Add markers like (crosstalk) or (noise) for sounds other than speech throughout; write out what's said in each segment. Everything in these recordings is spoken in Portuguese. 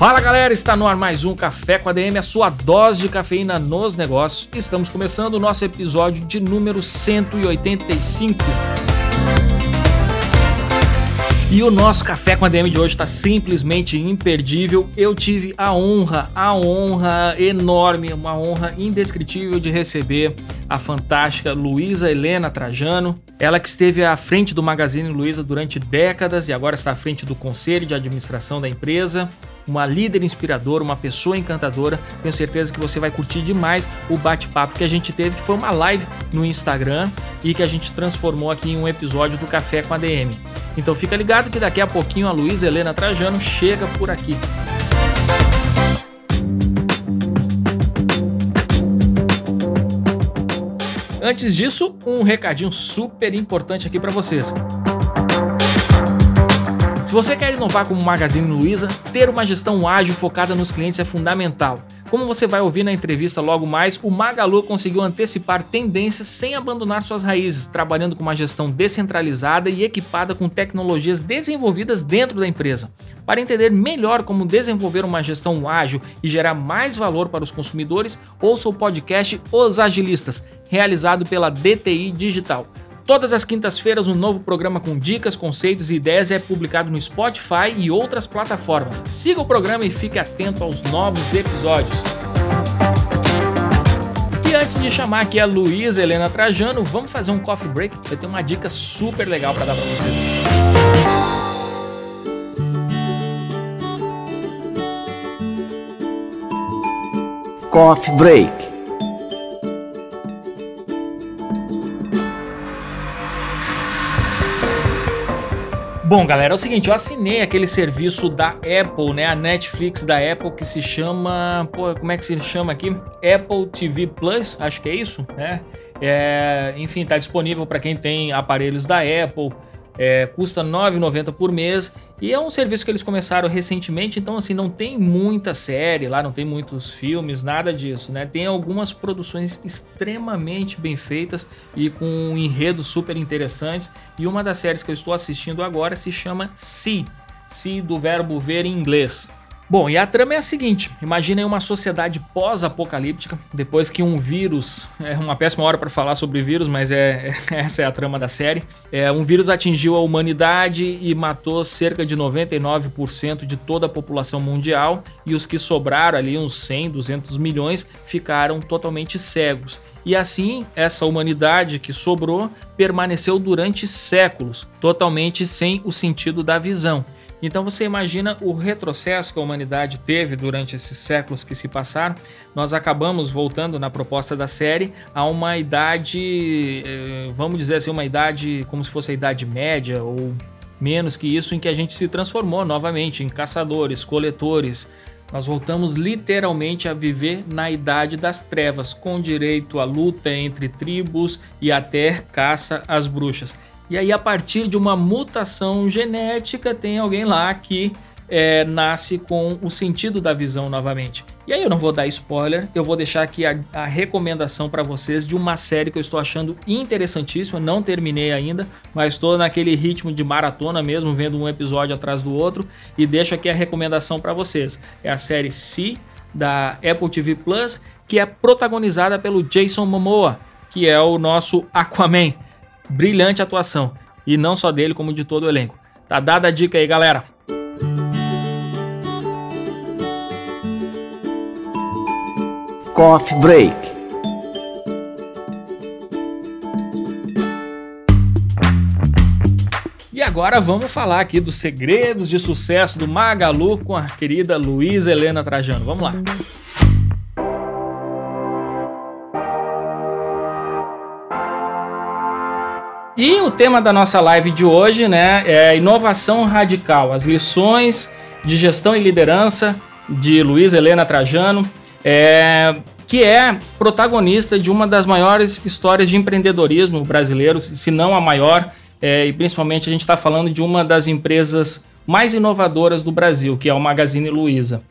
Fala galera, está no ar mais um Café com ADM, a sua dose de cafeína nos negócios. Estamos começando o nosso episódio de número 185. E o nosso café com a DM de hoje está simplesmente imperdível. Eu tive a honra, a honra enorme, uma honra indescritível de receber a fantástica Luísa Helena Trajano. Ela que esteve à frente do Magazine Luiza durante décadas e agora está à frente do conselho de administração da empresa uma líder inspiradora, uma pessoa encantadora. Tenho certeza que você vai curtir demais o bate-papo que a gente teve, que foi uma live no Instagram e que a gente transformou aqui em um episódio do Café com a DM. Então fica ligado que daqui a pouquinho a Luísa Helena Trajano chega por aqui. Antes disso, um recadinho super importante aqui para vocês. Se você quer inovar como Magazine Luiza, ter uma gestão ágil focada nos clientes é fundamental. Como você vai ouvir na entrevista logo mais, o Magalu conseguiu antecipar tendências sem abandonar suas raízes, trabalhando com uma gestão descentralizada e equipada com tecnologias desenvolvidas dentro da empresa. Para entender melhor como desenvolver uma gestão ágil e gerar mais valor para os consumidores, ouça o podcast Os Agilistas, realizado pela DTI Digital. Todas as quintas-feiras, um novo programa com dicas, conceitos e ideias é publicado no Spotify e outras plataformas. Siga o programa e fique atento aos novos episódios. E antes de chamar aqui a Luísa Helena Trajano, vamos fazer um coffee break. Eu tenho uma dica super legal para dar para vocês. Coffee Break. Bom, galera, é o seguinte, eu assinei aquele serviço da Apple, né? A Netflix da Apple que se chama, pô, como é que se chama aqui? Apple TV Plus, acho que é isso, né? É, enfim, tá disponível para quem tem aparelhos da Apple. É, custa R$ 9,90 por mês e é um serviço que eles começaram recentemente, então assim não tem muita série lá, não tem muitos filmes, nada disso, né? Tem algumas produções extremamente bem feitas e com enredos super interessantes. E uma das séries que eu estou assistindo agora se chama See, See do verbo ver em inglês. Bom, e a trama é a seguinte: imaginem uma sociedade pós-apocalíptica, depois que um vírus, é uma péssima hora para falar sobre vírus, mas é, (laughs) essa é a trama da série. É, um vírus atingiu a humanidade e matou cerca de 99% de toda a população mundial, e os que sobraram ali, uns 100, 200 milhões, ficaram totalmente cegos. E assim, essa humanidade que sobrou permaneceu durante séculos, totalmente sem o sentido da visão. Então você imagina o retrocesso que a humanidade teve durante esses séculos que se passaram. Nós acabamos voltando na proposta da série a uma idade, eh, vamos dizer assim, uma idade como se fosse a idade média ou menos que isso, em que a gente se transformou novamente em caçadores, coletores. Nós voltamos literalmente a viver na idade das trevas, com direito à luta entre tribos e até caça às bruxas. E aí, a partir de uma mutação genética, tem alguém lá que é, nasce com o sentido da visão novamente. E aí eu não vou dar spoiler, eu vou deixar aqui a, a recomendação para vocês de uma série que eu estou achando interessantíssima. Não terminei ainda, mas estou naquele ritmo de maratona mesmo, vendo um episódio atrás do outro. E deixo aqui a recomendação para vocês. É a série Si da Apple TV Plus, que é protagonizada pelo Jason Momoa, que é o nosso Aquaman brilhante atuação. E não só dele, como de todo o elenco. Tá dada a dica aí, galera. Coffee Break. E agora vamos falar aqui dos segredos de sucesso do Magalu com a querida Luísa Helena Trajano. Vamos lá. E o tema da nossa live de hoje, né, é inovação radical, as lições de gestão e liderança de Luiz Helena Trajano. É, que é protagonista de uma das maiores histórias de empreendedorismo brasileiro, se não a maior, é, e principalmente a gente está falando de uma das empresas mais inovadoras do Brasil, que é o Magazine Luiza.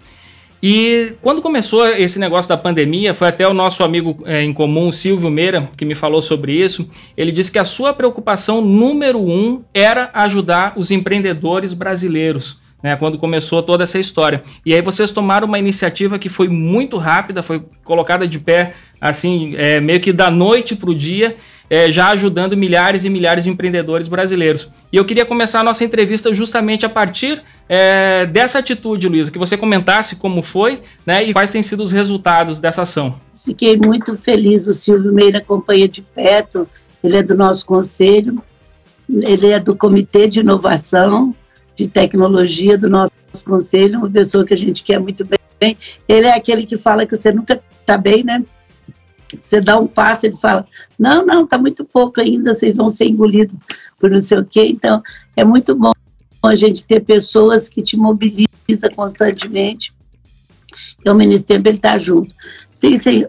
E quando começou esse negócio da pandemia, foi até o nosso amigo é, em comum, Silvio Meira, que me falou sobre isso. Ele disse que a sua preocupação número um era ajudar os empreendedores brasileiros né, quando começou toda essa história. E aí vocês tomaram uma iniciativa que foi muito rápida, foi colocada de pé, assim, é, meio que da noite para o dia, é, já ajudando milhares e milhares de empreendedores brasileiros. E eu queria começar a nossa entrevista justamente a partir é, dessa atitude, Luísa, que você comentasse como foi né, e quais têm sido os resultados dessa ação. Fiquei muito feliz, o Silvio Meira acompanha de perto, ele é do nosso conselho, ele é do Comitê de Inovação, de tecnologia do nosso conselho, uma pessoa que a gente quer muito bem. Ele é aquele que fala que você nunca está bem, né? Você dá um passo, ele fala: Não, não, está muito pouco ainda, vocês vão ser engolidos por não sei o quê. Então, é muito bom a gente ter pessoas que te mobilizam constantemente. E o Ministério ele está junto.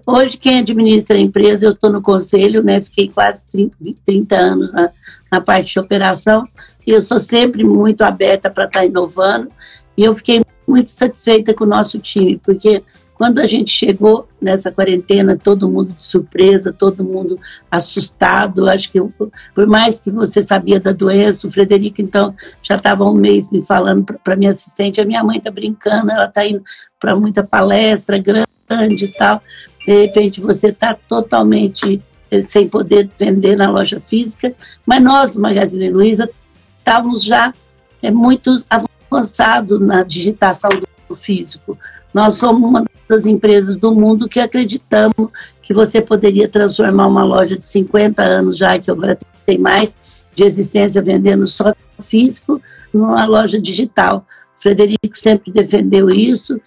Hoje, quem administra a empresa, eu estou no conselho, né? Fiquei quase 30, 30 anos na, na parte de operação eu sou sempre muito aberta para estar tá inovando e eu fiquei muito satisfeita com o nosso time, porque quando a gente chegou nessa quarentena, todo mundo de surpresa, todo mundo assustado, acho que eu, por mais que você sabia da doença, o Frederico então já estava um mês me falando para minha assistente, a minha mãe está brincando, ela está indo para muita palestra grande e tal, de repente você está totalmente eh, sem poder vender na loja física, mas nós do Magazine Luiza estávamos já é, muito avançados na digitação do físico. Nós somos uma das empresas do mundo que acreditamos que você poderia transformar uma loja de 50 anos já, que agora tem mais de existência vendendo só físico, numa loja digital. O Frederico sempre defendeu isso.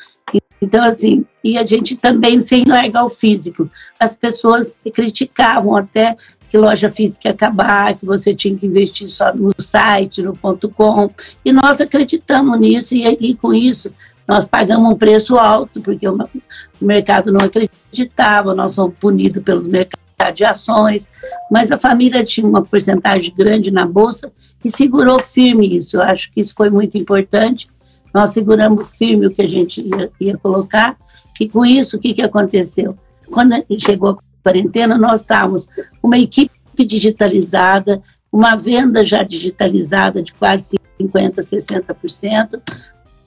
Então, assim, e a gente também sem largar o físico. As pessoas criticavam até que loja física ia acabar, que você tinha que investir só no site, no ponto .com. E nós acreditamos nisso e, e com isso nós pagamos um preço alto, porque o, o mercado não acreditava, nós somos punidos pelos mercados de ações, mas a família tinha uma porcentagem grande na bolsa e segurou firme isso. Eu acho que isso foi muito importante. Nós seguramos firme o que a gente ia, ia colocar e com isso o que, que aconteceu? Quando chegou a quarentena, nós estávamos uma equipe digitalizada, uma venda já digitalizada de quase 50%, 60%.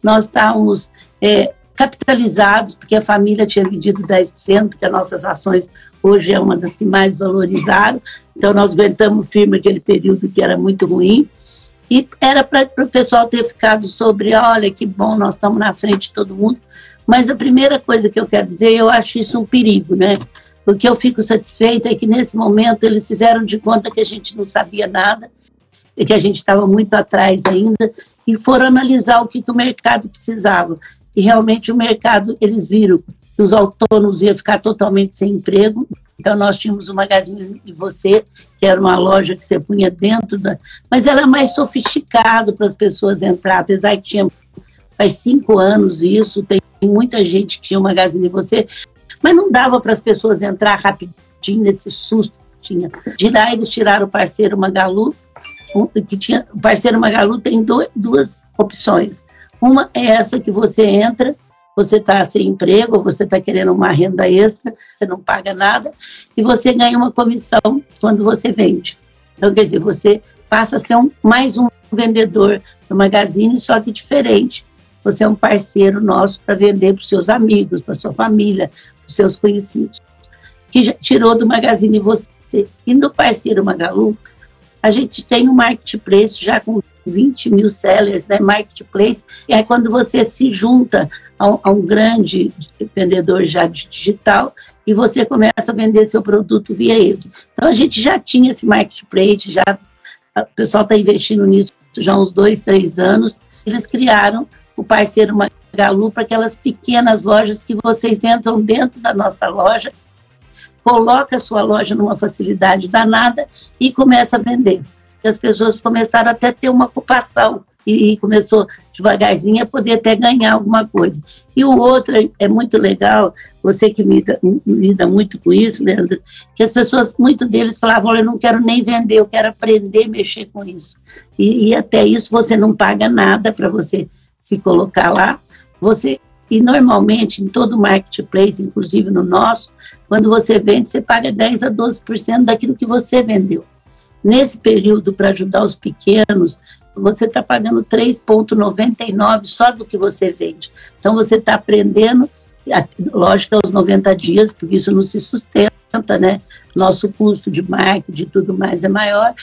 Nós estávamos é, capitalizados, porque a família tinha vendido 10%, porque as nossas ações hoje é uma das que mais valorizaram. Então, nós aguentamos firme aquele período que era muito ruim. E era para o pessoal ter ficado sobre, olha, que bom, nós estamos na frente de todo mundo. Mas a primeira coisa que eu quero dizer, eu acho isso um perigo, né? O que eu fico satisfeita é que nesse momento eles fizeram de conta que a gente não sabia nada, e que a gente estava muito atrás ainda, e foram analisar o que, que o mercado precisava. E realmente o mercado, eles viram que os autônomos iam ficar totalmente sem emprego, então nós tínhamos o Magazine de Você, que era uma loja que você punha dentro da... Mas era mais sofisticado para as pessoas entrar, apesar que tinha... Faz cinco anos isso, tem muita gente que tinha o Magazine de Você, mas não dava para as pessoas entrar rapidinho nesse susto que tinha. De lá eles tiraram o parceiro Magalu, que tinha, o parceiro Magalu tem do, duas opções. Uma é essa que você entra, você está sem emprego, você está querendo uma renda extra, você não paga nada, e você ganha uma comissão quando você vende. Então, quer dizer, você passa a ser um, mais um vendedor do Magazine, só que diferente. Você é um parceiro nosso para vender para os seus amigos, para sua família, seus conhecidos, que já tirou do Magazine Você. E no parceiro Magalu, a gente tem um marketplace já com 20 mil sellers, né, marketplace, e quando você se junta a um, a um grande vendedor já de digital e você começa a vender seu produto via eles. Então a gente já tinha esse marketplace, já o pessoal está investindo nisso já há uns dois, três anos. Eles criaram o parceiro Magalu para aquelas pequenas lojas que vocês entram dentro da nossa loja, coloca a sua loja numa facilidade danada e começa a vender. E as pessoas começaram até a ter uma ocupação, e, começou devagarzinho a poder até ganhar alguma coisa. E o outro é, é muito legal, você que lida, lida, muito com isso, Leandro, que as pessoas, muitos deles falavam, eu não quero nem vender, eu quero aprender a mexer com isso. E, e até isso você não paga nada para você se colocar lá, você e normalmente em todo marketplace, inclusive no nosso, quando você vende, você paga 10 a 12% daquilo que você vendeu. Nesse período, para ajudar os pequenos, você está pagando 3,99 só do que você vende. Então, você está aprendendo, lógico, aos 90 dias, porque isso não se sustenta, né? Nosso custo de marketing e tudo mais é maior,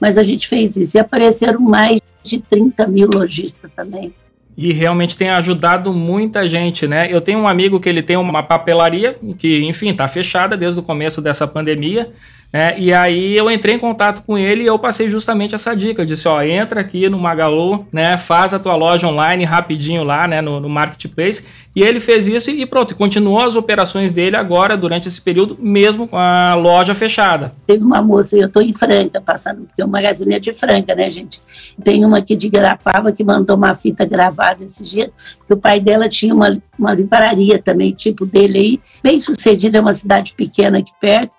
mas a gente fez isso. E apareceram mais de 30 mil lojistas também. E realmente tem ajudado muita gente, né? Eu tenho um amigo que ele tem uma papelaria que, enfim, está fechada desde o começo dessa pandemia. Né? E aí eu entrei em contato com ele e eu passei justamente essa dica. Eu disse, ó, entra aqui no Magalu, né? Faz a tua loja online rapidinho lá, né? No, no Marketplace. E ele fez isso e pronto, continuou as operações dele agora durante esse período, mesmo com a loja fechada. Teve uma moça, eu estou em Franca, passando, porque o magazine é de Franca, né, gente? Tem uma aqui de Garapava que mandou uma fita gravada esse dia, que o pai dela tinha uma, uma livraria também, tipo dele aí, bem sucedida, é uma cidade pequena aqui perto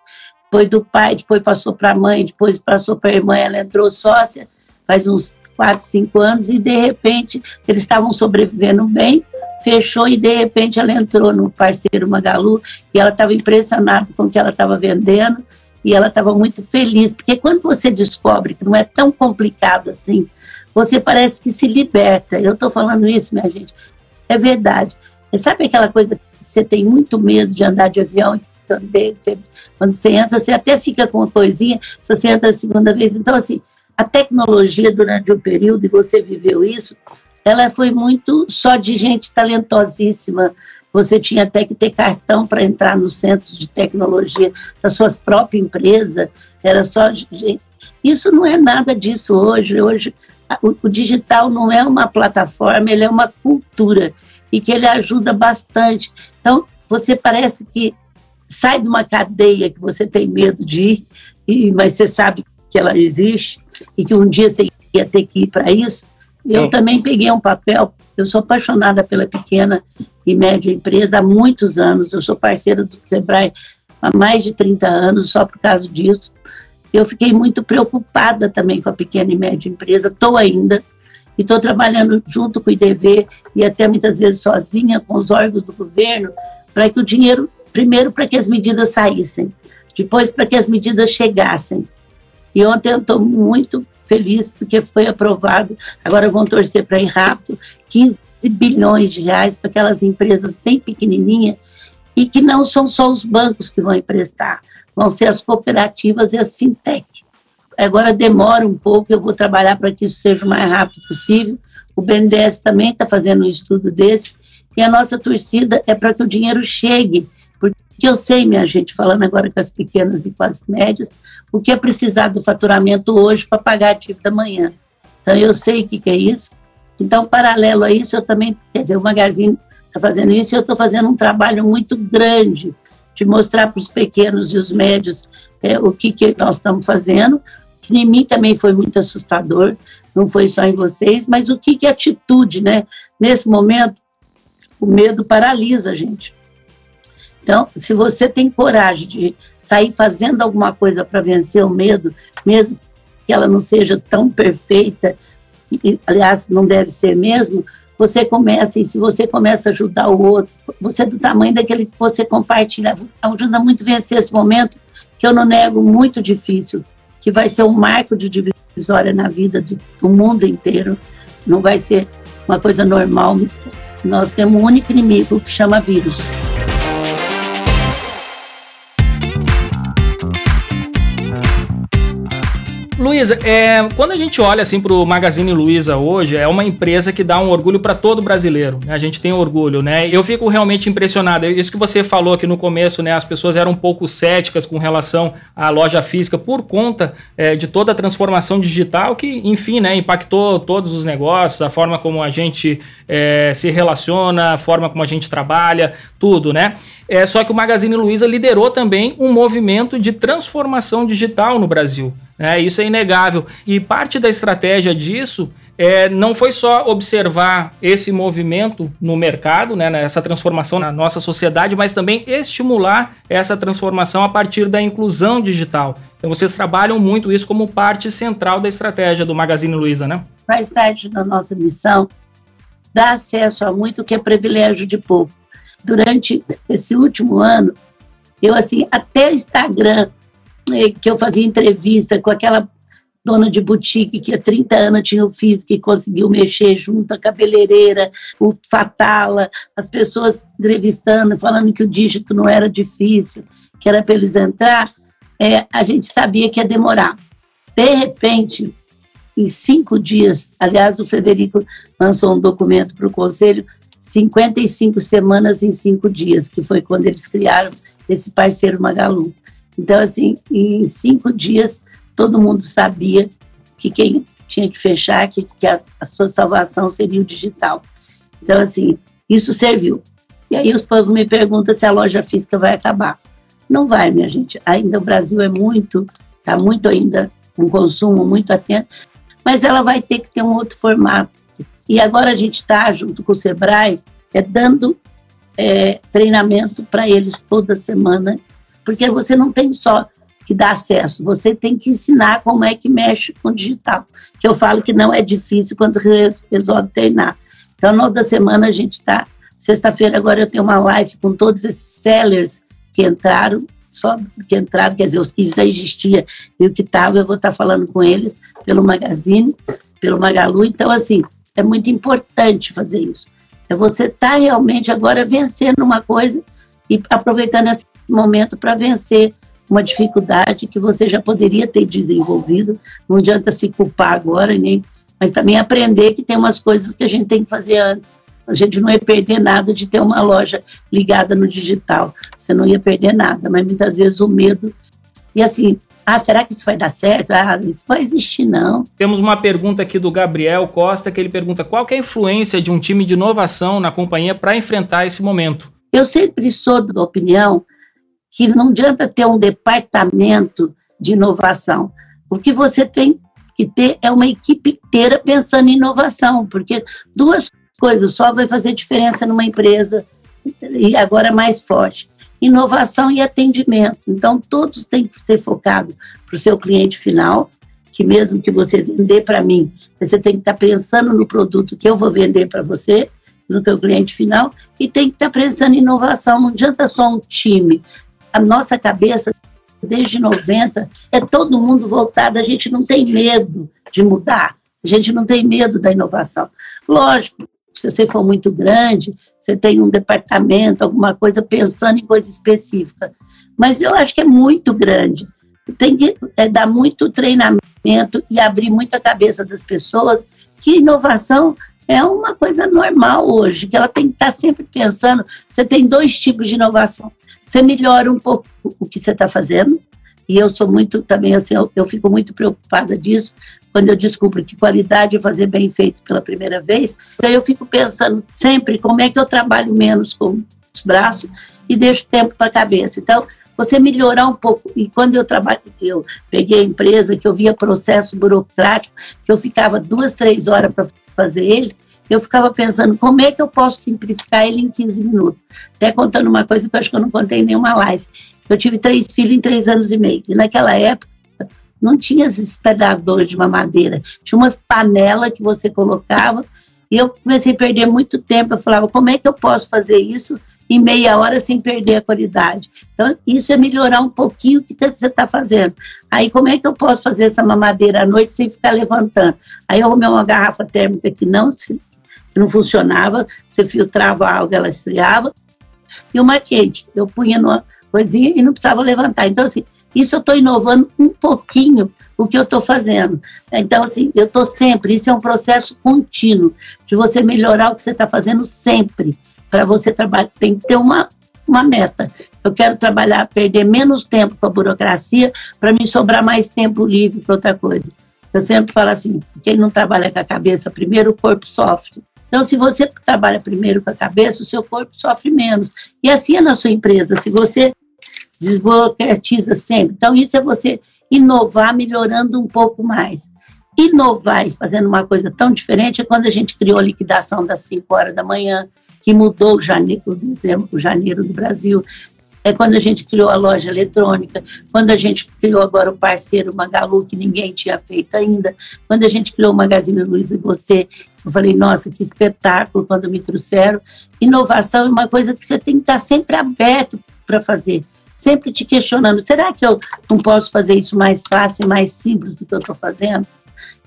depois do pai, depois passou para a mãe, depois passou para a irmã, ela entrou sócia, faz uns 4, 5 anos, e de repente eles estavam sobrevivendo bem, fechou e de repente ela entrou no parceiro Magalu e ela estava impressionada com o que ela estava vendendo e ela estava muito feliz, porque quando você descobre que não é tão complicado assim, você parece que se liberta. Eu estou falando isso, minha gente, é verdade. E sabe aquela coisa que você tem muito medo de andar de avião também. Você, quando você entra, você até fica com uma coisinha, se você entra a segunda vez. Então, assim, a tecnologia durante o período, e você viveu isso, ela foi muito só de gente talentosíssima. Você tinha até que ter cartão para entrar nos centros de tecnologia da sua própria empresa. Era só gente. Isso não é nada disso hoje. Hoje, o digital não é uma plataforma, ele é uma cultura e que ele ajuda bastante. Então, você parece que sai de uma cadeia que você tem medo de ir, e, mas você sabe que ela existe e que um dia você ia ter que ir para isso. Eu é. também peguei um papel, eu sou apaixonada pela pequena e média empresa há muitos anos, eu sou parceira do Sebrae há mais de 30 anos, só por causa disso. Eu fiquei muito preocupada também com a pequena e média empresa, estou ainda, e estou trabalhando junto com o IDV e até muitas vezes sozinha com os órgãos do governo, para que o dinheiro Primeiro, para que as medidas saíssem, depois, para que as medidas chegassem. E ontem eu estou muito feliz porque foi aprovado, agora vão torcer para ir rápido, 15 bilhões de reais para aquelas empresas bem pequenininhas e que não são só os bancos que vão emprestar, vão ser as cooperativas e as fintech. Agora demora um pouco, eu vou trabalhar para que isso seja o mais rápido possível. O BNDES também está fazendo um estudo desse e a nossa torcida é para que o dinheiro chegue que eu sei, minha gente, falando agora com as pequenas e com as médias, o que é precisar do faturamento hoje para pagar a dívida amanhã. Então, eu sei o que, que é isso. Então, paralelo a isso, eu também, quer dizer, o Magazine está fazendo isso e eu estou fazendo um trabalho muito grande de mostrar para os pequenos e os médios é, o que, que nós estamos fazendo, que em mim também foi muito assustador, não foi só em vocês, mas o que, que é atitude, né? Nesse momento, o medo paralisa a gente. Então, se você tem coragem de sair fazendo alguma coisa para vencer o medo, mesmo que ela não seja tão perfeita, e, aliás, não deve ser mesmo, você começa, e se você começa a ajudar o outro, você é do tamanho daquele que você compartilha, ajuda muito a vencer esse momento, que eu não nego, muito difícil, que vai ser um marco de divisória na vida de, do mundo inteiro, não vai ser uma coisa normal. Nós temos um único inimigo que chama vírus. Luísa, é, quando a gente olha assim para o Magazine Luiza hoje, é uma empresa que dá um orgulho para todo brasileiro. Né? A gente tem orgulho, né? Eu fico realmente impressionado. Isso que você falou aqui no começo, né? As pessoas eram um pouco céticas com relação à loja física por conta é, de toda a transformação digital que, enfim, né, impactou todos os negócios, a forma como a gente é, se relaciona, a forma como a gente trabalha, tudo, né? É, só que o Magazine Luiza liderou também um movimento de transformação digital no Brasil. É, isso é inegável. E parte da estratégia disso é, não foi só observar esse movimento no mercado, né, essa transformação na nossa sociedade, mas também estimular essa transformação a partir da inclusão digital. Então vocês trabalham muito isso como parte central da estratégia do Magazine Luiza, né? Faz parte da nossa missão dar acesso a muito que é privilégio de pouco. Durante esse último ano, eu assim, até Instagram, que eu fazia entrevista com aquela dona de boutique que há 30 anos tinha o físico e conseguiu mexer junto, a cabeleireira, o Fatala, as pessoas entrevistando, falando que o dígito não era difícil, que era para eles entrar, é, a gente sabia que ia demorar. De repente, em cinco dias, aliás, o Frederico lançou um documento para o Conselho, 55 semanas em cinco dias, que foi quando eles criaram esse parceiro Magalu. Então, assim, em cinco dias, todo mundo sabia que quem tinha que fechar, que, que a, a, sua salvação seria o digital. Então, assim, isso serviu. E aí os povos me perguntam se a loja física vai acabar. Não vai, minha gente. Ainda o Brasil é muito, está muito ainda um consumo muito atento, mas ela vai ter que ter um outro formato. E agora a gente está, junto com o Sebrae, é, dando é, treinamento para eles toda semana, porque você não tem só que dá acesso. Você tem que ensinar como é que mexe com o digital. Que eu falo que não é difícil quando resolve treinar. Então, no da semana a gente está. Sexta-feira agora eu tenho uma live com todos esses sellers que entraram, só que entraram, quer dizer, os que já existia e o que estava, eu vou estar tá falando com eles pelo Magazine, pelo Magalu. Então, assim, é muito importante fazer isso. É você estar tá realmente agora vencendo uma coisa e aproveitando esse momento para vencer uma dificuldade que você já poderia ter desenvolvido. Não adianta se culpar agora, nem, mas também aprender que tem umas coisas que a gente tem que fazer antes. A gente não ia perder nada de ter uma loja ligada no digital. Você não ia perder nada, mas muitas vezes o medo. E assim, ah, será que isso vai dar certo? Ah, isso vai existir, não. Temos uma pergunta aqui do Gabriel Costa, que ele pergunta qual é a influência de um time de inovação na companhia para enfrentar esse momento? Eu sempre sou da opinião que não adianta ter um departamento de inovação. O que você tem que ter é uma equipe inteira pensando em inovação, porque duas coisas só vai fazer diferença numa empresa e agora mais forte. Inovação e atendimento. Então, todos têm que ser focados para o seu cliente final, que mesmo que você vender para mim, você tem que estar pensando no produto que eu vou vender para você, no teu cliente final, e tem que estar pensando em inovação. Não adianta só um time a nossa cabeça, desde 90, é todo mundo voltado, a gente não tem medo de mudar, a gente não tem medo da inovação. Lógico, se você for muito grande, você tem um departamento, alguma coisa pensando em coisa específica. Mas eu acho que é muito grande. Tem que é, dar muito treinamento e abrir muito a cabeça das pessoas que inovação é uma coisa normal hoje, que ela tem que estar sempre pensando. Você tem dois tipos de inovação. Você melhora um pouco o que você está fazendo, e eu sou muito também assim, eu, eu, fico muito preocupada disso quando eu descubro que qualidade é fazer bem feito pela primeira vez. Então eu fico pensando sempre como é que eu trabalho menos com os braços e deixo tempo para a cabeça. Então, você melhorar um pouco. E quando eu trabalho, eu peguei a empresa que eu via processo burocrático, que eu ficava duas, três horas para fazer ele, eu ficava pensando como é que eu posso simplificar ele em 15 minutos. Até contando uma coisa que eu acho que eu não contei em nenhuma live. Eu tive três filhos em três anos e meio. E naquela época não tinha esses espelhadores de mamadeira. Tinha umas panelas que você colocava. E eu comecei a perder muito tempo. Eu falava, como é que eu posso fazer isso em meia hora sem perder a qualidade. Então, isso é melhorar um pouquinho o que você está fazendo. Aí, como é que eu posso fazer essa mamadeira à noite sem ficar levantando? Aí, eu arrumei uma garrafa térmica que não, que não funcionava, você filtrava a água, ela esfriava, e uma quente. Eu punha numa coisinha e não precisava levantar. Então, assim, isso eu estou inovando um pouquinho o que eu estou fazendo. Então, assim, eu estou sempre, isso é um processo contínuo, de você melhorar o que você está fazendo sempre para você trabalhar, tem que ter uma, uma meta. Eu quero trabalhar, perder menos tempo com a burocracia para me sobrar mais tempo livre para outra coisa. Eu sempre falo assim: quem não trabalha com a cabeça primeiro, o corpo sofre. Então, se você trabalha primeiro com a cabeça, o seu corpo sofre menos. E assim é na sua empresa. Se você desburocratiza sempre. Então, isso é você inovar melhorando um pouco mais. Inovar e fazendo uma coisa tão diferente é quando a gente criou a liquidação das 5 horas da manhã, que mudou o janeiro, o janeiro do Brasil. É quando a gente criou a loja eletrônica, quando a gente criou agora o parceiro Magalu, que ninguém tinha feito ainda, quando a gente criou o Magazine Luiza e você, eu falei, nossa, que espetáculo quando me trouxeram. Inovação é uma coisa que você tem que estar sempre aberto para fazer, sempre te questionando, será que eu não posso fazer isso mais fácil, mais simples do que eu estou fazendo?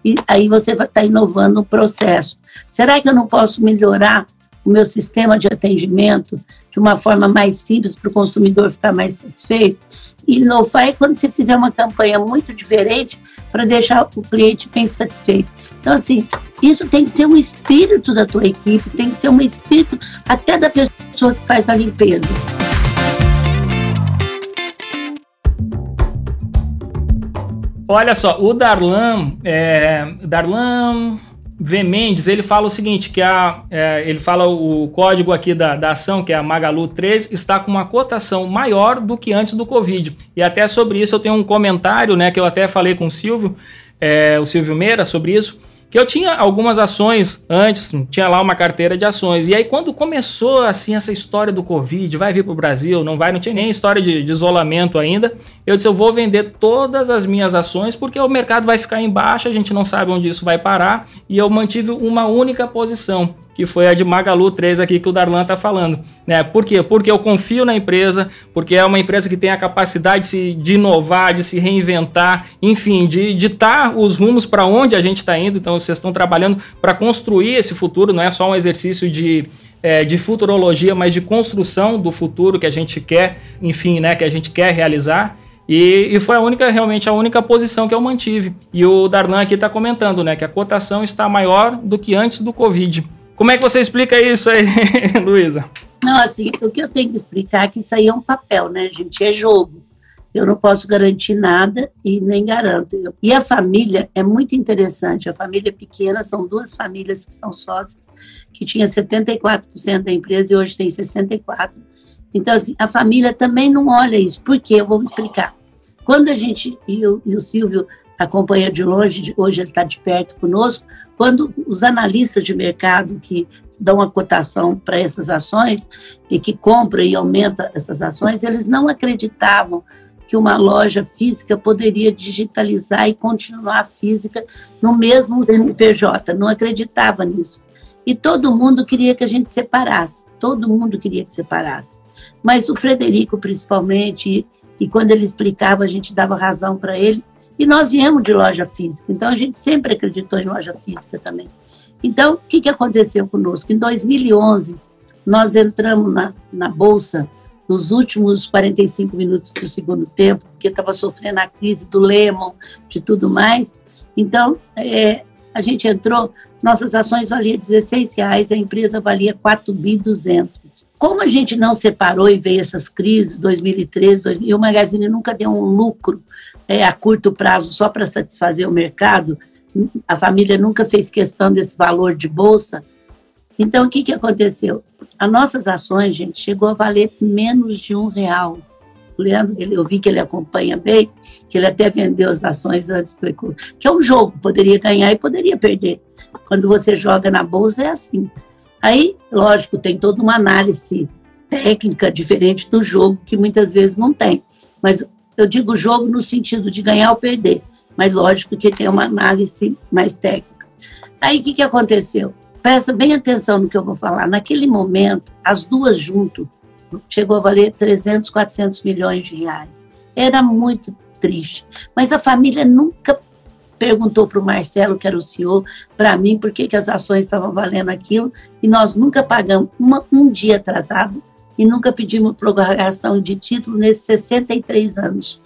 E aí você vai estar inovando o processo. Será que eu não posso melhorar o meu sistema de atendimento de uma forma mais simples para o consumidor ficar mais satisfeito. E não faz quando você fizer uma campanha muito diferente para deixar o cliente bem satisfeito. Então, assim, isso tem que ser um espírito da tua equipe, tem que ser um espírito até da pessoa que faz a limpeza. Olha só, o Darlan, é, Darlan V. Mendes, ele fala o seguinte, que a, é, ele fala o código aqui da, da ação, que é a Magalu 3, está com uma cotação maior do que antes do Covid. E até sobre isso eu tenho um comentário, né, que eu até falei com o Silvio, é, o Silvio Meira, sobre isso, que eu tinha algumas ações antes, tinha lá uma carteira de ações. E aí, quando começou assim essa história do Covid, vai vir para o Brasil, não vai, não tinha nem história de, de, isolamento ainda. Eu disse: eu vou vender todas as minhas ações porque o mercado vai ficar em baixa, a gente não sabe onde isso vai parar. E eu mantive uma única posição que foi a de Magalu 3 aqui que o Darlan está falando. Né? Por quê? Porque eu confio na empresa, porque é uma empresa que tem a capacidade de, se, de inovar, de se reinventar, enfim, de ditar os rumos para onde a gente está indo. Então, vocês estão trabalhando para construir esse futuro, não é só um exercício de, é, de futurologia, mas de construção do futuro que a gente quer, enfim, né, que a gente quer realizar. E, e, foi a única, realmente a única posição que eu mantive. E o Darlan aqui está comentando, né, que a cotação está maior do que antes do Covid. Como é que você explica isso aí, (laughs) Luísa? Não, assim, o que eu tenho que explicar é que isso aí é um papel, né, gente? É jogo. Eu não posso garantir nada e nem garanto. E a família é muito interessante. A família é pequena, são duas famílias que são sócias, que tinha 74% da empresa e hoje tem 64%. Então, assim, a família também não olha isso. Por quê? Eu vou explicar. Quando a gente, e o, e o Silvio acompanha de longe, hoje ele está de perto conosco, quando os analistas de mercado que dão a cotação para essas ações e que compram e aumentam essas ações, eles não acreditavam que uma loja física poderia digitalizar e continuar física no mesmo CNPJ, não acreditava nisso. E todo mundo queria que a gente separasse, todo mundo queria que separasse. Mas o Frederico, principalmente, e, e quando ele explicava, a gente dava razão para ele, e nós viemos de loja física, então a gente sempre acreditou em loja física também. Então, o que, que aconteceu conosco? Em 2011, nós entramos na, na Bolsa nos últimos 45 minutos do segundo tempo, porque estava sofrendo a crise do Lemon, de tudo mais. Então, é, a gente entrou, nossas ações valiam 16 reais, a empresa valia 4 bi 200. Como a gente não separou e veio essas crises, 2013, 2000, e o Magazine nunca deu um lucro é, a curto prazo só para satisfazer o mercado, a família nunca fez questão desse valor de bolsa. Então, o que, que aconteceu? As nossas ações, gente, chegou a valer menos de um real. O Leandro, ele, eu vi que ele acompanha bem, que ele até vendeu as ações antes do que é um jogo, poderia ganhar e poderia perder. Quando você joga na bolsa é assim. Aí, lógico, tem toda uma análise técnica diferente do jogo, que muitas vezes não tem. Mas eu digo jogo no sentido de ganhar ou perder, mas lógico que tem uma análise mais técnica. Aí, o que, que aconteceu? Presta bem atenção no que eu vou falar. Naquele momento, as duas junto chegou a valer 300, 400 milhões de reais. Era muito triste. Mas a família nunca perguntou para o Marcelo, que era o senhor, para mim, por que, que as ações estavam valendo aquilo, e nós nunca pagamos uma, um dia atrasado e nunca pedimos prorrogação de título nesses 63 anos.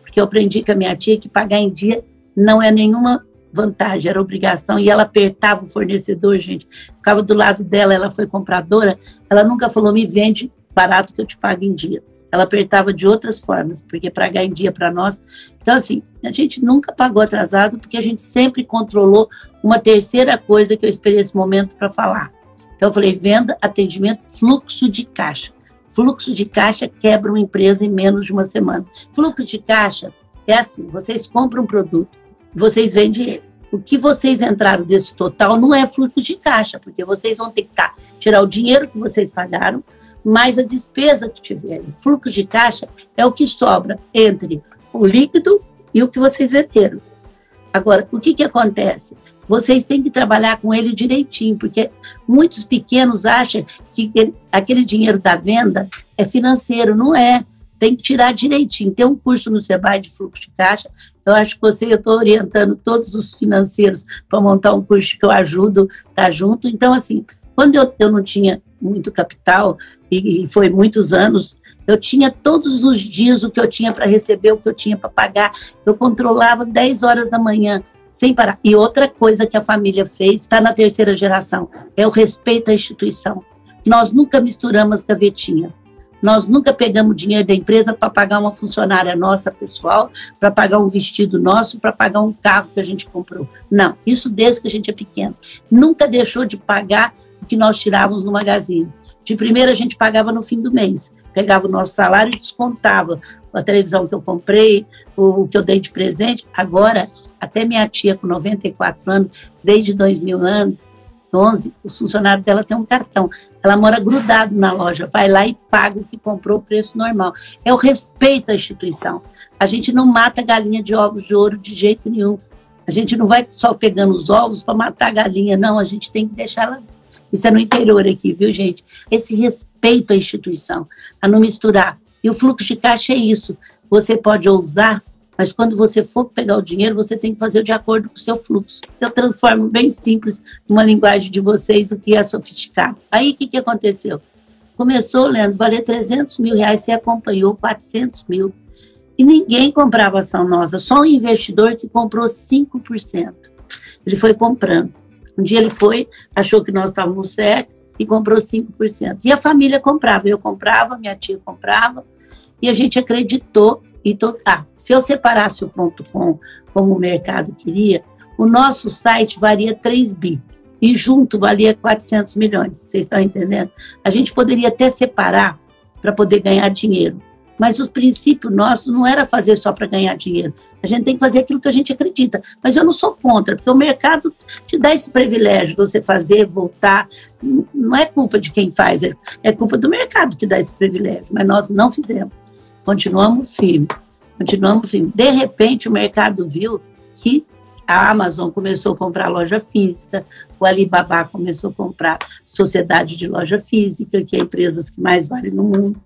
Porque eu aprendi com a minha tia que pagar em dia não é nenhuma vantagem, era obrigação, e ela apertava o fornecedor, gente, ficava do lado dela, ela foi compradora, ela nunca falou, me vende barato que eu te pago em dia ela apertava de outras formas, porque pagar em dia para nós. Então, assim, a gente nunca pagou atrasado, porque a gente sempre controlou uma terceira coisa que eu esperei esse momento para falar. Então, eu falei: venda, atendimento, fluxo de caixa. Fluxo de caixa quebra uma empresa em menos de uma semana. Fluxo de caixa É assim, vocês compram um produto, vocês vendem ele. O que vocês entraram desse total não é fluxo de caixa, porque vocês vão ter que tá, tirar o dinheiro que vocês pagaram, mais a despesa que tiverem. Fluxo de caixa é o que sobra entre o líquido e o que vocês venderam. Agora, o que, que acontece? Vocês têm que trabalhar com ele direitinho, porque muitos pequenos acham que ele, aquele dinheiro da venda é financeiro, não é tem que tirar direitinho. Tem um curso no Sebrae de fluxo de caixa. Eu acho que você, eu estou orientando todos os financeiros para montar um curso que eu ajudo, tá junto. Então, assim, quando eu, eu não tinha muito capital, e, e foi muitos anos, eu tinha todos os dias o que eu tinha para receber, o que eu tinha para pagar. Eu controlava 10 horas da manhã, sem parar. E outra coisa que a família fez, está na terceira geração, é o respeito à instituição. Nós nunca misturamos gavetinha. Nós nunca pegamos dinheiro da empresa para pagar uma funcionária nossa pessoal, para pagar um vestido nosso, para pagar um carro que a gente comprou. Não, isso desde que a gente é pequeno. Nunca deixou de pagar o que nós tirávamos no magazine. De primeira a gente pagava no fim do mês. Pegava o nosso salário e descontava a televisão que eu comprei, o que eu dei de presente. Agora, até minha tia com 94 anos, desde 2000 anos, 11, o funcionário dela tem um cartão. Ela mora grudado na loja, vai lá e paga o que comprou o preço normal. É o respeito à instituição. A gente não mata galinha de ovos de ouro de jeito nenhum. A gente não vai só pegando os ovos para matar a galinha, não. A gente tem que deixar ela. Isso é no interior aqui, viu, gente? Esse respeito à instituição, a não misturar. E o fluxo de caixa é isso. Você pode ousar mas quando você for pegar o dinheiro, você tem que fazer de acordo com o seu fluxo. Eu transformo bem simples, numa linguagem de vocês, o que é sofisticado. Aí o que, que aconteceu? Começou, Leandro, valer 300 mil reais, você acompanhou 400 mil. E ninguém comprava ação nossa, só um investidor que comprou 5%. Ele foi comprando. Um dia ele foi, achou que nós estávamos certos e comprou 5%. E a família comprava, eu comprava, minha tia comprava, e a gente acreditou então, tá, se eu separasse o ponto .com como o mercado queria, o nosso site varia 3 bi e junto valia 400 milhões. Vocês estão entendendo? A gente poderia até separar para poder ganhar dinheiro. Mas o princípio nosso não era fazer só para ganhar dinheiro. A gente tem que fazer aquilo que a gente acredita. Mas eu não sou contra, porque o mercado te dá esse privilégio de você fazer, voltar. Não é culpa de quem faz, é culpa do mercado que dá esse privilégio. Mas nós não fizemos continuamos firmes, continuamos firmes. De repente, o mercado viu que a Amazon começou a comprar loja física, o Alibaba começou a comprar sociedade de loja física, que é empresas que mais valem no mundo.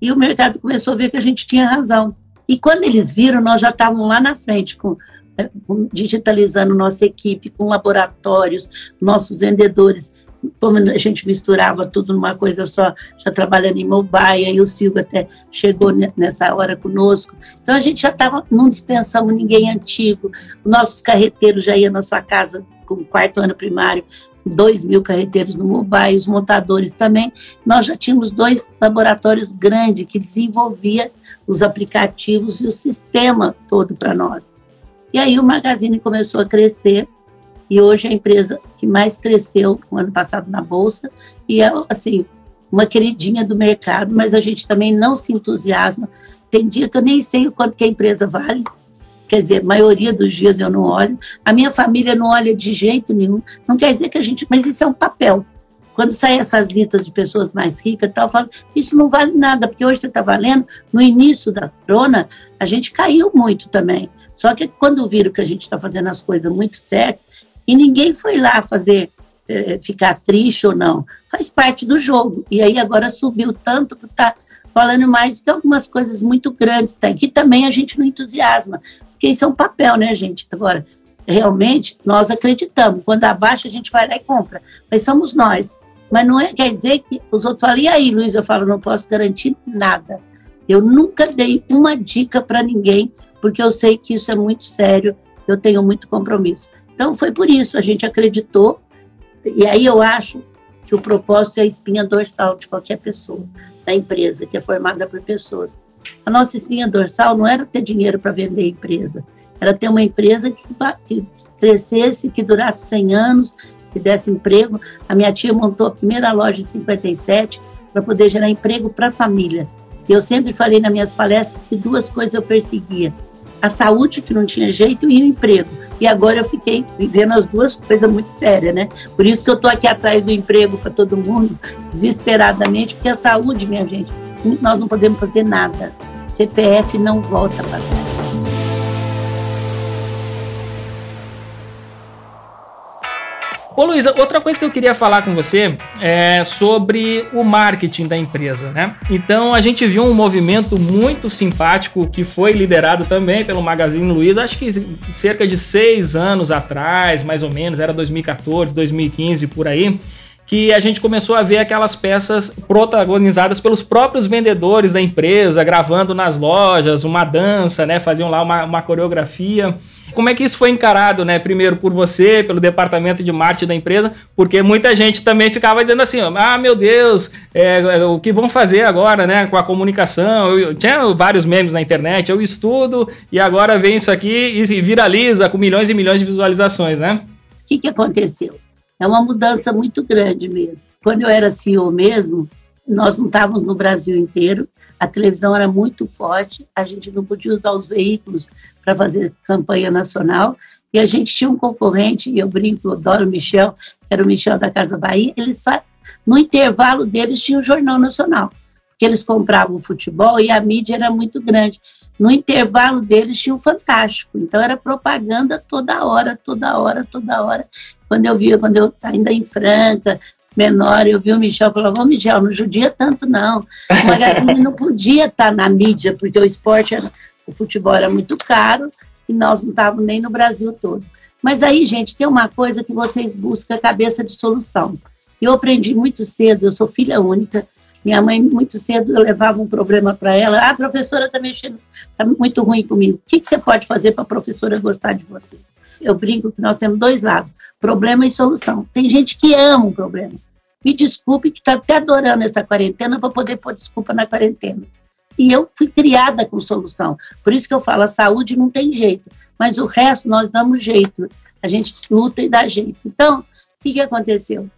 E o mercado começou a ver que a gente tinha razão. E quando eles viram, nós já estávamos lá na frente, com, eh, digitalizando nossa equipe, com laboratórios, nossos vendedores como a gente misturava tudo numa coisa só, já trabalhando em mobile, e o Silvio até chegou nessa hora conosco. Então a gente já estava, não dispensamos ninguém antigo, nossos carreteiros já iam na sua casa com quarto ano primário, dois mil carreteiros no mobile, os montadores também. Nós já tínhamos dois laboratórios grandes que desenvolvia os aplicativos e o sistema todo para nós. E aí o Magazine começou a crescer, e hoje é a empresa que mais cresceu no ano passado na bolsa e é assim uma queridinha do mercado, mas a gente também não se entusiasma. Tem dia que eu nem sei o quanto que a empresa vale. Quer dizer, maioria dos dias eu não olho. A minha família não olha de jeito nenhum. Não quer dizer que a gente. Mas isso é um papel. Quando saem essas listas de pessoas mais ricas, tal, eu falo, isso não vale nada, porque hoje você está valendo. No início da corona, a gente caiu muito também. Só que quando viram que a gente está fazendo as coisas muito certas, e ninguém foi lá fazer é, ficar triste ou não. Faz parte do jogo. E aí agora subiu tanto que está falando mais que algumas coisas muito grandes, tá? que também a gente não entusiasma. Porque isso é um papel, né, gente? Agora, realmente, nós acreditamos. Quando abaixa, a gente vai lá e compra. Mas somos nós. Mas não é, quer dizer que os outros falam, e aí, Luiz? Eu falo, não posso garantir nada. Eu nunca dei uma dica para ninguém, porque eu sei que isso é muito sério, eu tenho muito compromisso. Então, foi por isso, a gente acreditou, e aí eu acho que o propósito é a espinha dorsal de qualquer pessoa, da empresa, que é formada por pessoas. A nossa espinha dorsal não era ter dinheiro para vender a empresa, era ter uma empresa que, que crescesse, que durasse 100 anos, que desse emprego. A minha tia montou a primeira loja em 57 para poder gerar emprego para a família. Eu sempre falei nas minhas palestras que duas coisas eu perseguia: a saúde que não tinha jeito e o emprego. E agora eu fiquei vivendo as duas coisas muito sérias, né? Por isso que eu estou aqui atrás do emprego para todo mundo, desesperadamente, porque a saúde, minha gente, nós não podemos fazer nada. CPF não volta para trás. Ô Luísa, outra coisa que eu queria falar com você é sobre o marketing da empresa, né? Então a gente viu um movimento muito simpático que foi liderado também pelo Magazine Luiza, acho que cerca de seis anos atrás, mais ou menos, era 2014, 2015 por aí que a gente começou a ver aquelas peças protagonizadas pelos próprios vendedores da empresa, gravando nas lojas, uma dança, né? Faziam lá uma, uma coreografia. Como é que isso foi encarado, né? Primeiro por você, pelo departamento de marketing da empresa, porque muita gente também ficava dizendo assim: ah, meu Deus, é, é, o que vão fazer agora, né? Com a comunicação. Eu, tinha vários memes na internet, eu estudo e agora vem isso aqui e viraliza com milhões e milhões de visualizações, né? O que, que aconteceu? É uma mudança muito grande mesmo. Quando eu era CEO mesmo, nós não estávamos no Brasil inteiro, a televisão era muito forte, a gente não podia usar os veículos para fazer campanha nacional, e a gente tinha um concorrente, e eu brinco, eu adoro o Michel, era o Michel da Casa Bahia, eles no intervalo deles tinha o Jornal Nacional, porque eles compravam o futebol e a mídia era muito grande. No intervalo deles tinha o Fantástico, então era propaganda toda hora, toda hora, toda hora. Quando eu via, quando eu ainda em Franca, menor, eu vi o Michel falava, ô Michel, não judia tanto não. O não podia estar na mídia, porque o esporte, era, o futebol era muito caro e nós não estávamos nem no Brasil todo. Mas aí, gente, tem uma coisa que vocês buscam a cabeça de solução. Eu aprendi muito cedo, eu sou filha única, minha mãe, muito cedo, eu levava um problema para ela. Ah, a professora está mexendo, está muito ruim comigo. O que, que você pode fazer para a professora gostar de você? Eu brinco que nós temos dois lados, problema e solução. Tem gente que ama o problema. Me desculpe que está até adorando essa quarentena para poder pôr desculpa na quarentena. E eu fui criada com solução. Por isso que eu falo, a saúde não tem jeito, mas o resto nós damos jeito. A gente luta e dá jeito. Então, o que, que aconteceu?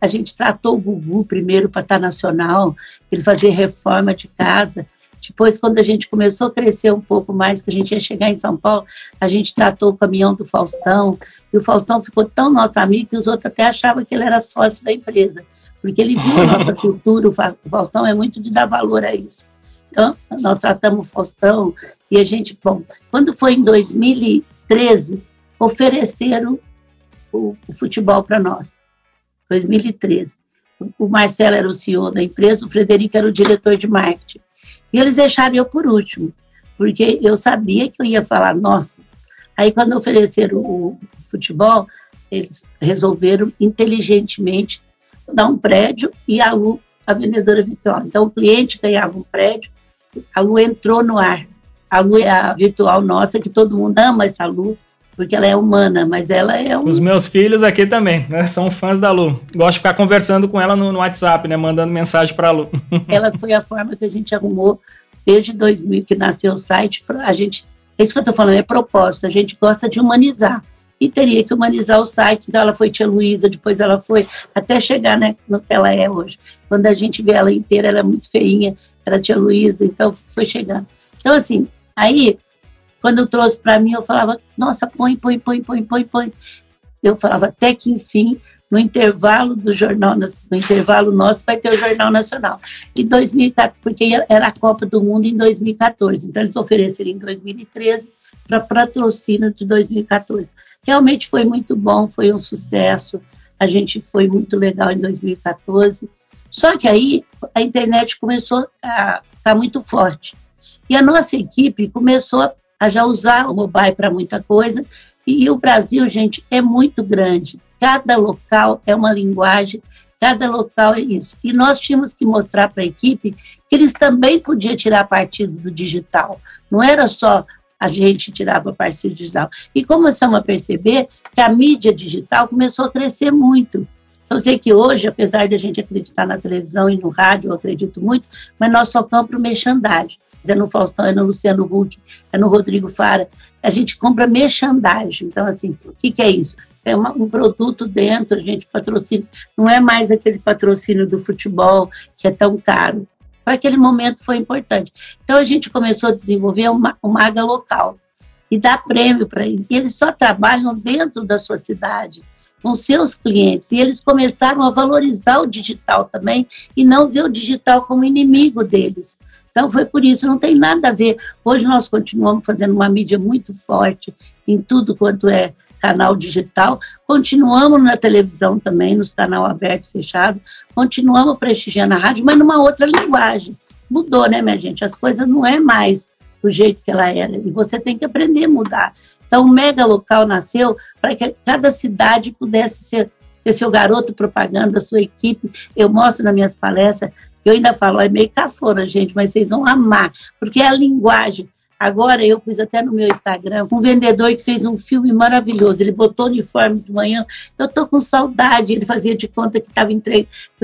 A gente tratou o Gugu primeiro para estar nacional, ele fazia reforma de casa. Depois, quando a gente começou a crescer um pouco mais, que a gente ia chegar em São Paulo, a gente tratou o caminhão do Faustão, e o Faustão ficou tão nosso amigo que os outros até achavam que ele era sócio da empresa, porque ele viu a nossa (laughs) cultura, o Faustão é muito de dar valor a isso. Então, nós tratamos Faustão, e a gente, bom, quando foi em 2013, ofereceram o, o futebol para nós. 2013. O Marcelo era o CEO da empresa, o Frederico era o diretor de marketing. E eles deixaram eu por último, porque eu sabia que eu ia falar, nossa. Aí, quando ofereceram o futebol, eles resolveram inteligentemente dar um prédio e a a vendedora virtual. Então, o cliente ganhava um prédio, a Lu entrou no ar. A Lu é a virtual nossa, que todo mundo ama essa Lu, porque ela é humana, mas ela é um... Os meus filhos aqui também, né, são fãs da Lu. Gosto de ficar conversando com ela no, no WhatsApp, né, mandando mensagem para a Lu. (laughs) ela foi a forma que a gente arrumou desde 2000 que nasceu o site, para a gente, é isso que eu estou falando, é propósito, a gente gosta de humanizar. E teria que humanizar o site, então ela foi tia Luísa, depois ela foi, até chegar né, no que ela é hoje. Quando a gente vê ela inteira, ela é muito feinha, era tia Luísa, então foi chegando. Então, assim, aí quando eu trouxe para mim, eu falava, nossa, põe, põe, põe, põe, põe, põe. Eu falava, até que enfim, no intervalo do jornal, no intervalo nosso, vai ter o Jornal Nacional. E 2014, porque era a Copa do Mundo em 2014. Então, eles ofereceram em 2013 para patrocínio de 2014. Realmente foi muito bom, foi um sucesso. A gente foi muito legal em 2014. Só que aí a internet começou a ficar muito forte. E a nossa equipe começou a já usar o mobile para muita coisa. E o Brasil, gente, é muito grande. Cada local é uma linguagem, cada local é isso. E nós tínhamos que mostrar para a equipe que eles também podiam tirar partido do digital. Não era só a gente tirava partido digital. E começamos a perceber que a mídia digital começou a crescer muito. Então, eu sei que hoje, apesar de a gente acreditar na televisão e no rádio, eu acredito muito, mas nós só compramos merchandising é no Faustão, é no Luciano Huck, é no Rodrigo Fara. A gente compra merchandising. Então, assim, o que, que é isso? É uma, um produto dentro, a gente patrocina. Não é mais aquele patrocínio do futebol que é tão caro. Para aquele momento foi importante. Então, a gente começou a desenvolver uma água local. e dá prêmio para eles. E eles só trabalham dentro da sua cidade, com seus clientes. E eles começaram a valorizar o digital também e não ver o digital como inimigo deles. Então foi por isso, não tem nada a ver. Hoje nós continuamos fazendo uma mídia muito forte em tudo quanto é canal digital, continuamos na televisão também, nos canal aberto e fechado, continuamos prestigiando a rádio, mas numa outra linguagem. Mudou, né, minha gente? As coisas não é mais do jeito que ela era. E você tem que aprender a mudar. Então, o Mega Local nasceu para que cada cidade pudesse ser, ter seu garoto propaganda, sua equipe. Eu mostro nas minhas palestras, eu ainda falo, é meio cafona, gente, mas vocês vão amar, porque é a linguagem. Agora, eu pus até no meu Instagram um vendedor que fez um filme maravilhoso. Ele botou o uniforme de manhã. Eu estou com saudade. Ele fazia de conta que estava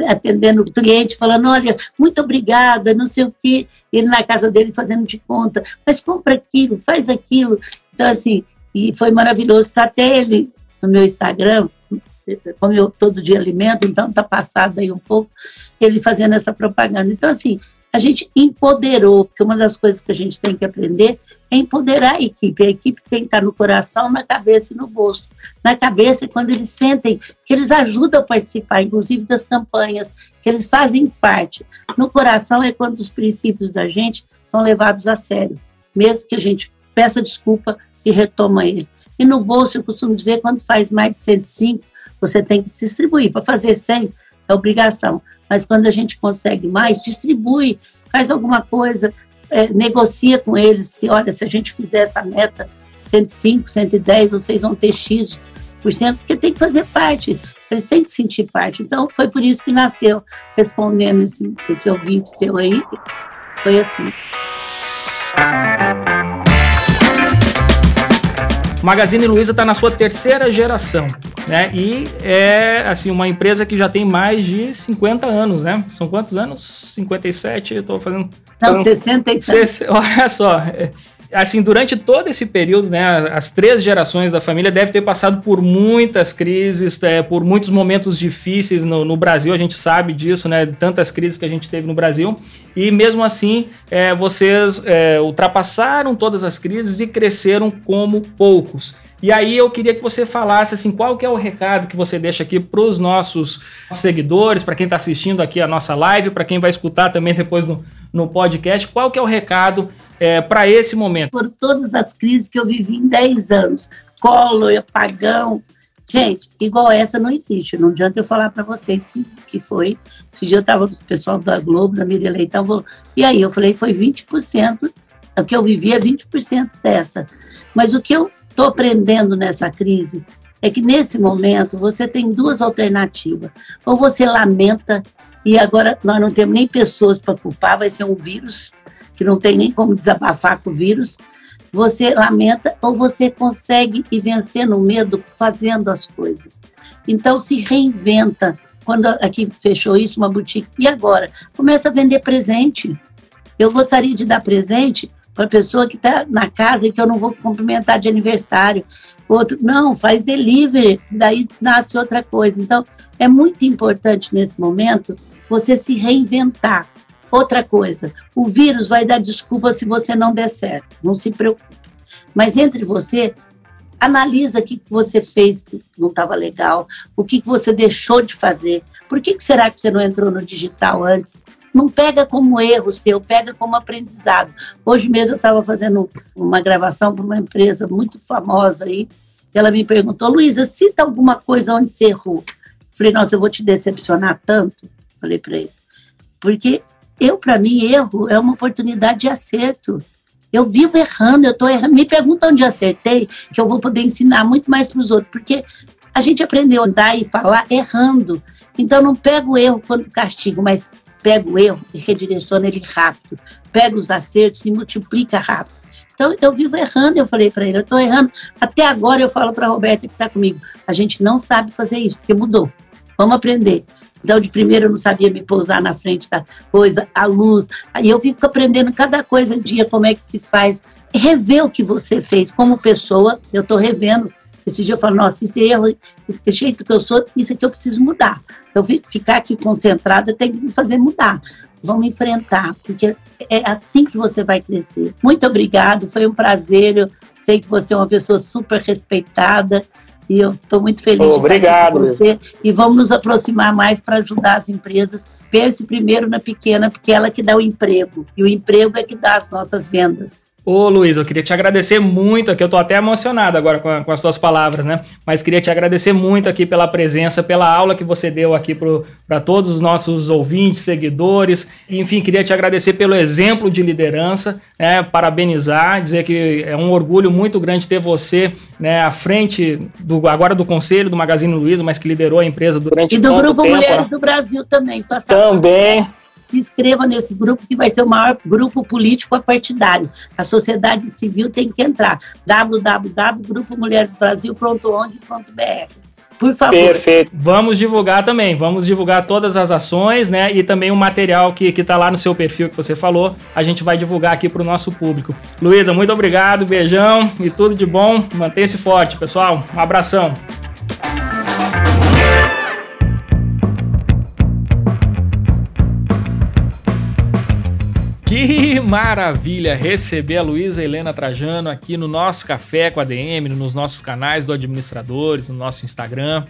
atendendo o cliente, falando: Olha, muito obrigada, não sei o quê. Ele na casa dele fazendo de conta, mas compra aquilo, faz aquilo. Então, assim, e foi maravilhoso. Está até ele no meu Instagram, como eu todo dia alimento, então está passado aí um pouco, ele fazendo essa propaganda. Então, assim, a gente empoderou, porque uma das coisas que a gente tem que aprender é empoderar a equipe. A equipe tem que estar no coração, na cabeça e no bolso. Na cabeça quando eles sentem que eles ajudam a participar, inclusive das campanhas, que eles fazem parte. No coração é quando os princípios da gente são levados a sério, mesmo que a gente peça desculpa e retoma ele. E no bolso, eu costumo dizer, quando faz mais de 105, você tem que distribuir. Para fazer 100, é obrigação mas quando a gente consegue mais, distribui, faz alguma coisa, é, negocia com eles, que olha, se a gente fizer essa meta 105, 110, vocês vão ter X por cento, porque tem que fazer parte, eles têm que sentir parte. Então, foi por isso que nasceu, respondendo esse, esse ouvinte seu aí, foi assim. Magazine Luiza está na sua terceira geração, né? E é assim uma empresa que já tem mais de 50 anos, né? São quantos anos? 57, eu estou fazendo. Não, 60 (laughs) Olha só, assim, durante todo esse período, né, as três gerações da família devem ter passado por muitas crises, é, por muitos momentos difíceis no, no, Brasil, a gente sabe disso, né, tantas crises que a gente teve no Brasil, e mesmo assim, é, vocês é, ultrapassaram todas as crises e cresceram como poucos. E aí eu queria que você falasse assim, qual que é o recado que você deixa aqui para os nossos seguidores, para quem está assistindo aqui a nossa live, para quem vai escutar também depois no, no podcast, qual que é o recado é, para esse momento? Por todas as crises que eu vivi em 10 anos, colo, apagão, Gente, igual essa não existe. Não adianta eu falar para vocês que, que foi. Esse dia eu estava com o pessoal da Globo, da Miriam Leitão, e aí eu falei, foi 20%. O que eu vivi é 20% dessa. Mas o que eu estou aprendendo nessa crise é que nesse momento você tem duas alternativas. Ou você lamenta, e agora nós não temos nem pessoas para culpar, vai ser um vírus que não tem nem como desabafar com o vírus, você lamenta ou você consegue ir vencer no medo fazendo as coisas. Então se reinventa. Quando aqui fechou isso, uma boutique, e agora? Começa a vender presente. Eu gostaria de dar presente para a pessoa que está na casa e que eu não vou cumprimentar de aniversário. Outro, não, faz delivery, daí nasce outra coisa. Então, é muito importante nesse momento você se reinventar. Outra coisa, o vírus vai dar desculpa se você não der certo, não se preocupe. Mas entre você, analisa o que você fez que não estava legal, o que você deixou de fazer. Por que, será que você não entrou no digital antes? Não pega como erro seu, pega como aprendizado. Hoje mesmo eu estava fazendo uma gravação para uma empresa muito famosa aí. Ela me perguntou, Luísa, cita alguma coisa onde você errou. Falei, nossa, eu vou te decepcionar tanto. Falei para ele. Porque eu, para mim, erro é uma oportunidade de acerto. Eu vivo errando, eu estou errando. Me pergunta onde eu acertei, que eu vou poder ensinar muito mais para os outros, porque a gente aprendeu a andar e falar errando. Então, não pego o erro quando castigo, mas pego o erro e redireciona ele rápido. Pega os acertos e multiplica rápido. Então, eu vivo errando, eu falei para ele, eu estou errando. Até agora eu falo para a Roberta que está comigo, a gente não sabe fazer isso, porque mudou. Vamos aprender. Então, de primeiro eu não sabia me pousar na frente da coisa, a luz. Aí eu fico aprendendo cada coisa dia, como é que se faz. Rever o que você fez como pessoa, eu estou revendo. Esse dia eu falo, nossa, esse erro, esse jeito que eu sou, isso é que eu preciso mudar. Eu ficar aqui concentrada tem que me fazer mudar. Vamos enfrentar, porque é assim que você vai crescer. Muito obrigado, foi um prazer. Eu Sei que você é uma pessoa super respeitada e eu estou muito feliz Obrigado. de estar com você. E vamos nos aproximar mais para ajudar as empresas. Pense primeiro na pequena, porque é ela que dá o emprego. E o emprego é que dá as nossas vendas. Ô Luiz, eu queria te agradecer muito aqui, eu tô até emocionado agora com, a, com as tuas palavras, né? Mas queria te agradecer muito aqui pela presença, pela aula que você deu aqui para todos os nossos ouvintes, seguidores. Enfim, queria te agradecer pelo exemplo de liderança, né? Parabenizar, dizer que é um orgulho muito grande ter você né, à frente do, agora do conselho do Magazine Luiza, mas que liderou a empresa durante E do Grupo tempo, Mulheres né? do Brasil também. Também se inscreva nesse grupo que vai ser o maior grupo político partidário. A sociedade civil tem que entrar. www.grupomulheresbrasil.org.br por favor. Perfeito. Vamos divulgar também, vamos divulgar todas as ações, né? E também o material que, que tá lá no seu perfil que você falou, a gente vai divulgar aqui para o nosso público. Luísa, muito obrigado, beijão e tudo de bom. Mantenha-se forte, pessoal. Um abração. Que (laughs) maravilha receber a Luísa Helena Trajano aqui no nosso Café com a DM, nos nossos canais do Administradores, no nosso Instagram.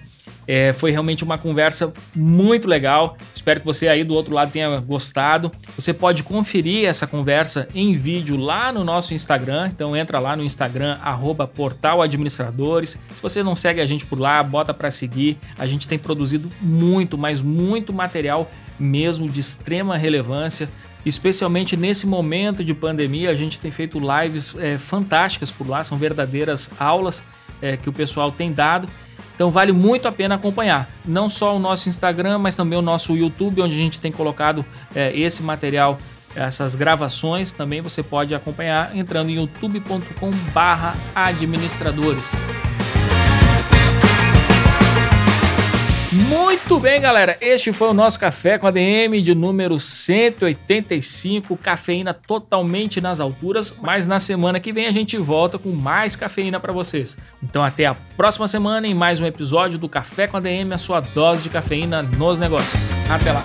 É, foi realmente uma conversa muito legal. Espero que você aí do outro lado tenha gostado. Você pode conferir essa conversa em vídeo lá no nosso Instagram. Então entra lá no Instagram @portaladministradores. Se você não segue a gente por lá, bota para seguir. A gente tem produzido muito, mas muito material mesmo de extrema relevância especialmente nesse momento de pandemia, a gente tem feito lives é, fantásticas por lá, são verdadeiras aulas é, que o pessoal tem dado. Então vale muito a pena acompanhar, não só o nosso Instagram, mas também o nosso YouTube, onde a gente tem colocado é, esse material, essas gravações. Também você pode acompanhar entrando em youtube.com/administradores. Muito bem, galera. Este foi o nosso café com a DM de número 185, cafeína totalmente nas alturas, mas na semana que vem a gente volta com mais cafeína para vocês. Então até a próxima semana em mais um episódio do Café com a DM, a sua dose de cafeína nos negócios. Até lá.